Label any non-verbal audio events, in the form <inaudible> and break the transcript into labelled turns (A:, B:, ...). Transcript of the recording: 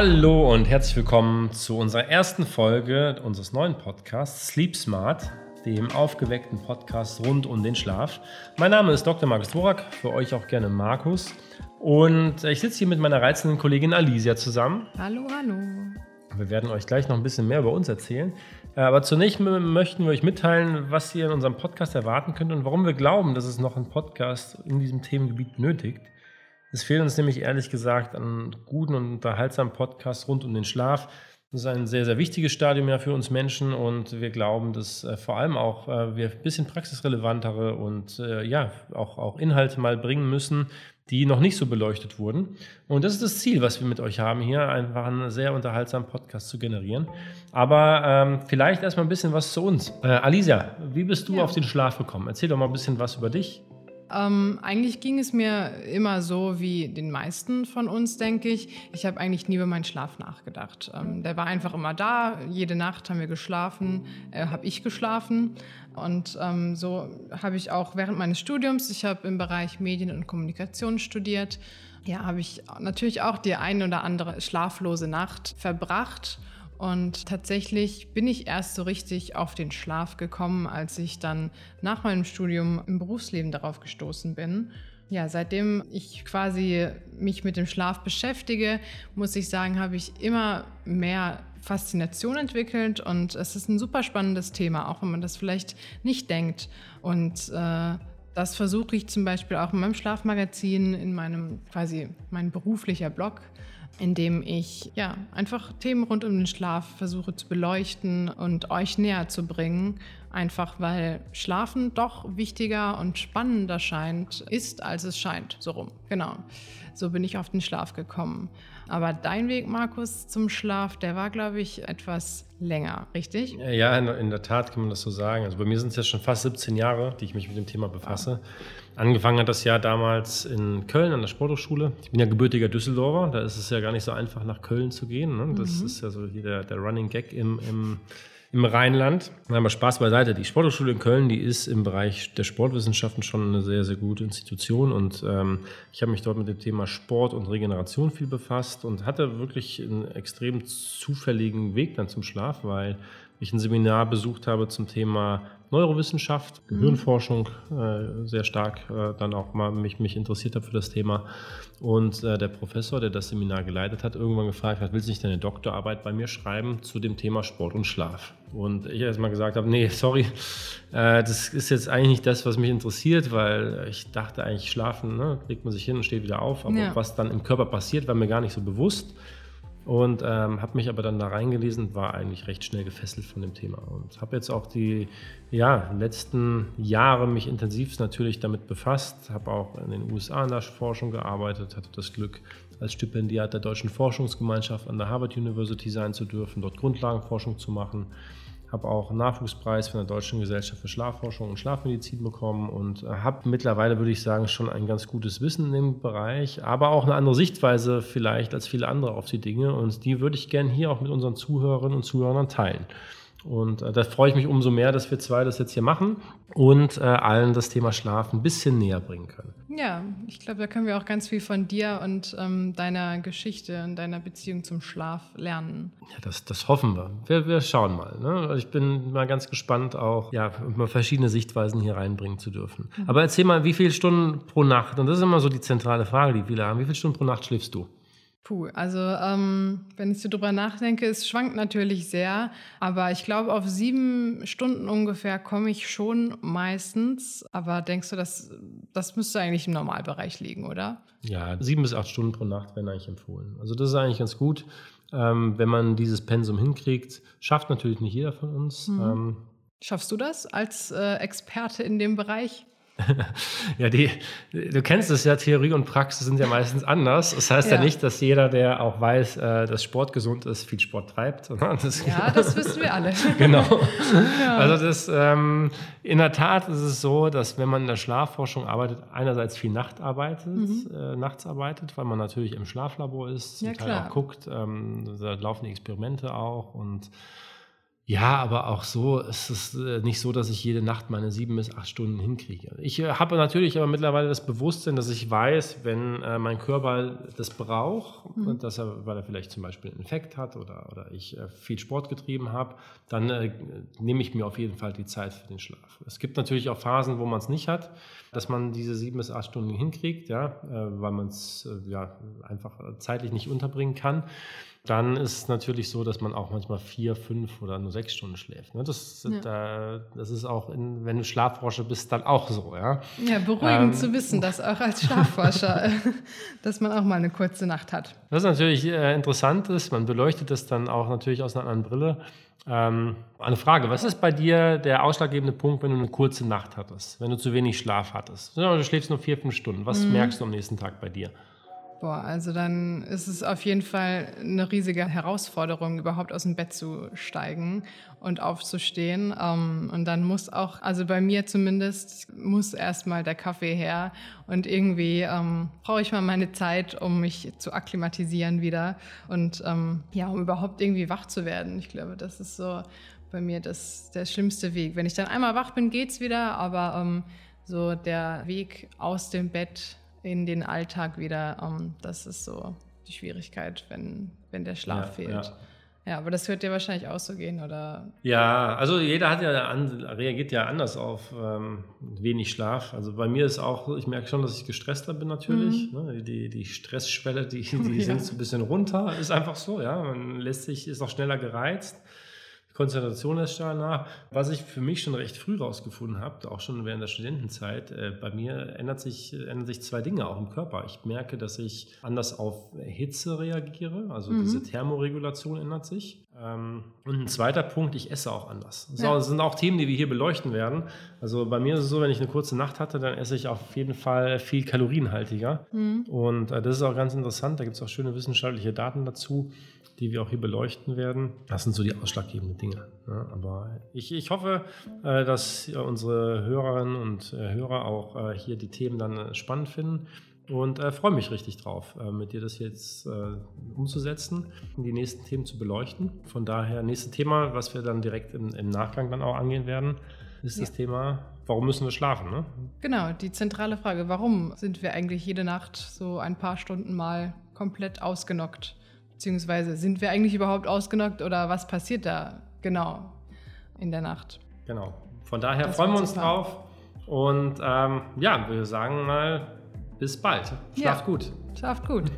A: Hallo und herzlich willkommen zu unserer ersten Folge unseres neuen Podcasts Sleep Smart, dem aufgeweckten Podcast rund um den Schlaf. Mein Name ist Dr. Markus Dvorak, für euch auch gerne Markus. Und ich sitze hier mit meiner reizenden Kollegin Alicia zusammen.
B: Hallo, hallo.
A: Wir werden euch gleich noch ein bisschen mehr über uns erzählen. Aber zunächst möchten wir euch mitteilen, was ihr in unserem Podcast erwarten könnt und warum wir glauben, dass es noch einen Podcast in diesem Themengebiet benötigt. Es fehlt uns nämlich ehrlich gesagt an guten und unterhaltsamen Podcasts rund um den Schlaf. Das ist ein sehr, sehr wichtiges Stadium ja für uns Menschen und wir glauben, dass äh, vor allem auch äh, wir ein bisschen praxisrelevantere und äh, ja, auch, auch Inhalte mal bringen müssen, die noch nicht so beleuchtet wurden. Und das ist das Ziel, was wir mit euch haben hier, einfach einen sehr unterhaltsamen Podcast zu generieren. Aber ähm, vielleicht erstmal ein bisschen was zu uns. Äh, Alisa, wie bist du ja. auf den Schlaf gekommen? Erzähl doch mal ein bisschen was über dich.
B: Ähm, eigentlich ging es mir immer so wie den meisten von uns, denke ich. Ich habe eigentlich nie über meinen Schlaf nachgedacht. Ähm, der war einfach immer da. Jede Nacht haben wir geschlafen, äh, habe ich geschlafen. Und ähm, so habe ich auch während meines Studiums, ich habe im Bereich Medien und Kommunikation studiert, ja, habe ich natürlich auch die eine oder andere schlaflose Nacht verbracht. Und tatsächlich bin ich erst so richtig auf den Schlaf gekommen, als ich dann nach meinem Studium im Berufsleben darauf gestoßen bin. Ja, seitdem ich quasi mich mit dem Schlaf beschäftige, muss ich sagen, habe ich immer mehr Faszination entwickelt und es ist ein super spannendes Thema, auch wenn man das vielleicht nicht denkt. Und äh, das versuche ich zum Beispiel auch in meinem Schlafmagazin, in meinem quasi mein beruflicher Blog indem ich ja einfach Themen rund um den Schlaf versuche zu beleuchten und euch näher zu bringen. Einfach weil Schlafen doch wichtiger und spannender scheint, ist, als es scheint. So rum. Genau. So bin ich auf den Schlaf gekommen. Aber dein Weg, Markus, zum Schlaf, der war, glaube ich, etwas länger, richtig?
A: Ja, in, der Tat kann man das so sagen. Also bei mir sind es ja schon fast 17 Jahre, die ich mich mit dem Thema befasse. Angefangen hat das Jahr damals in Köln an der Sporthochschule. Ich bin ja gebürtiger Düsseldorfer, da ist es ja gar nicht so einfach, nach Köln zu gehen. Ne? Das mhm. ist ja so der, der Running Gag im, im im Rheinland. Aber Spaß beiseite. Die Sporthochschule in Köln, die ist im Bereich der Sportwissenschaften schon eine sehr, sehr gute Institution. Und ähm, ich habe mich dort mit dem Thema Sport und Regeneration viel befasst und hatte wirklich einen extrem zufälligen Weg dann zum Schlaf, weil ich ein Seminar besucht habe zum Thema Neurowissenschaft, mhm. Gehirnforschung äh, sehr stark äh, dann auch mal mich, mich interessiert habe für das Thema. Und äh, der Professor, der das Seminar geleitet hat, irgendwann gefragt hat, willst du nicht deine Doktorarbeit bei mir schreiben zu dem Thema Sport und Schlaf? Und ich erst mal gesagt habe, nee, sorry, äh, das ist jetzt eigentlich nicht das, was mich interessiert, weil ich dachte eigentlich, schlafen, ne, legt man sich hin und steht wieder auf. Aber ja. was dann im Körper passiert, war mir gar nicht so bewusst. Und ähm, habe mich aber dann da reingelesen, war eigentlich recht schnell gefesselt von dem Thema. Und habe jetzt auch die ja, letzten Jahre mich intensiv natürlich damit befasst, habe auch in den USA in der Forschung gearbeitet, hatte das Glück, als Stipendiat der Deutschen Forschungsgemeinschaft an der Harvard University sein zu dürfen, dort Grundlagenforschung zu machen habe auch einen Nachwuchspreis von der Deutschen Gesellschaft für Schlafforschung und Schlafmedizin bekommen und habe mittlerweile, würde ich sagen, schon ein ganz gutes Wissen in dem Bereich, aber auch eine andere Sichtweise vielleicht als viele andere auf die Dinge und die würde ich gerne hier auch mit unseren Zuhörerinnen und Zuhörern teilen. Und äh, da freue ich mich umso mehr, dass wir zwei das jetzt hier machen und äh, allen das Thema Schlaf ein bisschen näher bringen können.
B: Ja, ich glaube, da können wir auch ganz viel von dir und ähm, deiner Geschichte und deiner Beziehung zum Schlaf lernen.
A: Ja, das, das hoffen wir. wir. Wir schauen mal. Ne? Also ich bin mal ganz gespannt, auch ja, mal verschiedene Sichtweisen hier reinbringen zu dürfen. Mhm. Aber erzähl mal, wie viele Stunden pro Nacht, und das ist immer so die zentrale Frage, die viele haben, wie viele Stunden pro Nacht schläfst du?
B: Puh, also ähm, wenn ich so drüber nachdenke, es schwankt natürlich sehr, aber ich glaube, auf sieben Stunden ungefähr komme ich schon meistens. Aber denkst du, das, das müsste eigentlich im Normalbereich liegen, oder?
A: Ja, sieben bis acht Stunden pro Nacht werden eigentlich empfohlen. Also das ist eigentlich ganz gut, ähm, wenn man dieses Pensum hinkriegt. Schafft natürlich nicht jeder von uns. Mhm.
B: Ähm, Schaffst du das als äh, Experte in dem Bereich? <laughs>
A: ja, die, du kennst es ja, Theorie und Praxis sind ja meistens anders. Das heißt ja, ja nicht, dass jeder, der auch weiß, äh, dass Sport gesund ist, viel Sport treibt. <laughs>
B: Das, ja, das wissen wir alle. <laughs>
A: genau. Ja. Also das, ähm, in der Tat ist es so, dass wenn man in der Schlafforschung arbeitet, einerseits viel Nacht arbeitet, mhm. äh, nachts arbeitet, weil man natürlich im Schlaflabor ist, zum ja, Teil klar. auch guckt, ähm, da laufen die Experimente auch und ja, aber auch so ist es äh, nicht so, dass ich jede Nacht meine sieben bis acht Stunden hinkriege. Ich äh, habe natürlich aber mittlerweile das Bewusstsein, dass ich weiß, wenn äh, mein Körper das braucht, mhm. dass er, weil er vielleicht zum Beispiel einen Infekt hat oder, oder ich viel Sport getrieben habe, dann äh, nehme ich mir auf jeden Fall die Zeit für den Schlaf. Es gibt natürlich auch Phasen, wo man es nicht hat, dass man diese sieben bis acht Stunden hinkriegt, ja, weil man es ja, einfach zeitlich nicht unterbringen kann dann ist es natürlich so, dass man auch manchmal vier, fünf oder nur sechs Stunden schläft. Ne? Das, ja. äh, das ist auch, in, wenn du Schlafforscher bist, dann auch so. Ja,
B: ja beruhigend ähm, zu wissen, <laughs> dass auch als Schlafforscher, <laughs> dass man auch mal eine kurze Nacht hat.
A: Was natürlich äh, interessant ist, man beleuchtet das dann auch natürlich aus einer anderen Brille. Ähm, eine Frage, was ist bei dir der ausschlaggebende Punkt, wenn du eine kurze Nacht hattest, wenn du zu wenig Schlaf hattest? Du schläfst nur vier, fünf Stunden. Was mhm. merkst du am nächsten Tag bei dir?
B: Boah, also dann ist es auf jeden Fall eine riesige Herausforderung, überhaupt aus dem Bett zu steigen und aufzustehen. Ähm, und dann muss auch, also bei mir zumindest, muss erstmal der Kaffee her. Und irgendwie ähm, brauche ich mal meine Zeit, um mich zu akklimatisieren wieder und ähm, ja, um überhaupt irgendwie wach zu werden. Ich glaube, das ist so bei mir das, der schlimmste Weg. Wenn ich dann einmal wach bin, geht's wieder, aber ähm, so der Weg aus dem Bett in den Alltag wieder. Um, ähm, das ist so die Schwierigkeit, wenn, wenn der Schlaf ja, fehlt. Ja. Ja, aber das wird dir wahrscheinlich auch so gehen, oder?
A: Ja, also jeder hat ja an, reagiert ja anders auf ähm, wenig Schlaf. Also bei mir ist auch, ich merke schon, dass ich gestresster bin natürlich. Mhm. Ne? Die, die Stressschwelle, die, <laughs> die ja. sinkt so ein bisschen runter, ist einfach so, ja. Man lässt sich, ist auch schneller gereizt. Konzentration lässt stark nach. Was ich für mich schon recht früh rausgefunden habe, auch schon während der Studentenzeit, äh, bei mir ändert sich, ändern sich zwei Dinge auch im Körper. Ich merke, dass ich anders auf Hitze reagiere, also mhm. diese Thermoregulation ändert sich. Ähm, und ein zweiter Punkt, ich esse auch anders. Das ja. sind auch Themen, die wir hier beleuchten werden. Also bei mir ist es so, wenn ich eine kurze Nacht hatte, dann esse ich auf jeden Fall viel kalorienhaltiger. Mhm. Und äh, das ist auch ganz interessant. Da gibt es auch schöne wissenschaftliche Daten dazu die wir auch hier beleuchten werden. Das sind so die ausschlaggebenden Dinge. Ja, aber ich, ich hoffe, äh, dass unsere Hörerinnen und äh, Hörer auch äh, hier die Themen dann spannend finden und äh, freue mich richtig drauf, äh, mit dir das jetzt äh, umzusetzen und die nächsten Themen zu beleuchten. Von daher, nächstes Thema, was wir dann direkt im, im Nachgang dann auch angehen werden, ist ja. das Thema, warum müssen wir schlafen? Ne?
B: Genau, die zentrale Frage, warum sind wir eigentlich jede Nacht so ein paar Stunden mal komplett ausgenockt? Beziehungsweise sind wir eigentlich überhaupt ausgenockt oder was passiert da genau in der Nacht?
A: Genau. Von daher das freuen wir uns super. drauf. Und ähm, ja, wir sagen mal bis bald. Schlaft ja. gut.
B: Schlaft gut.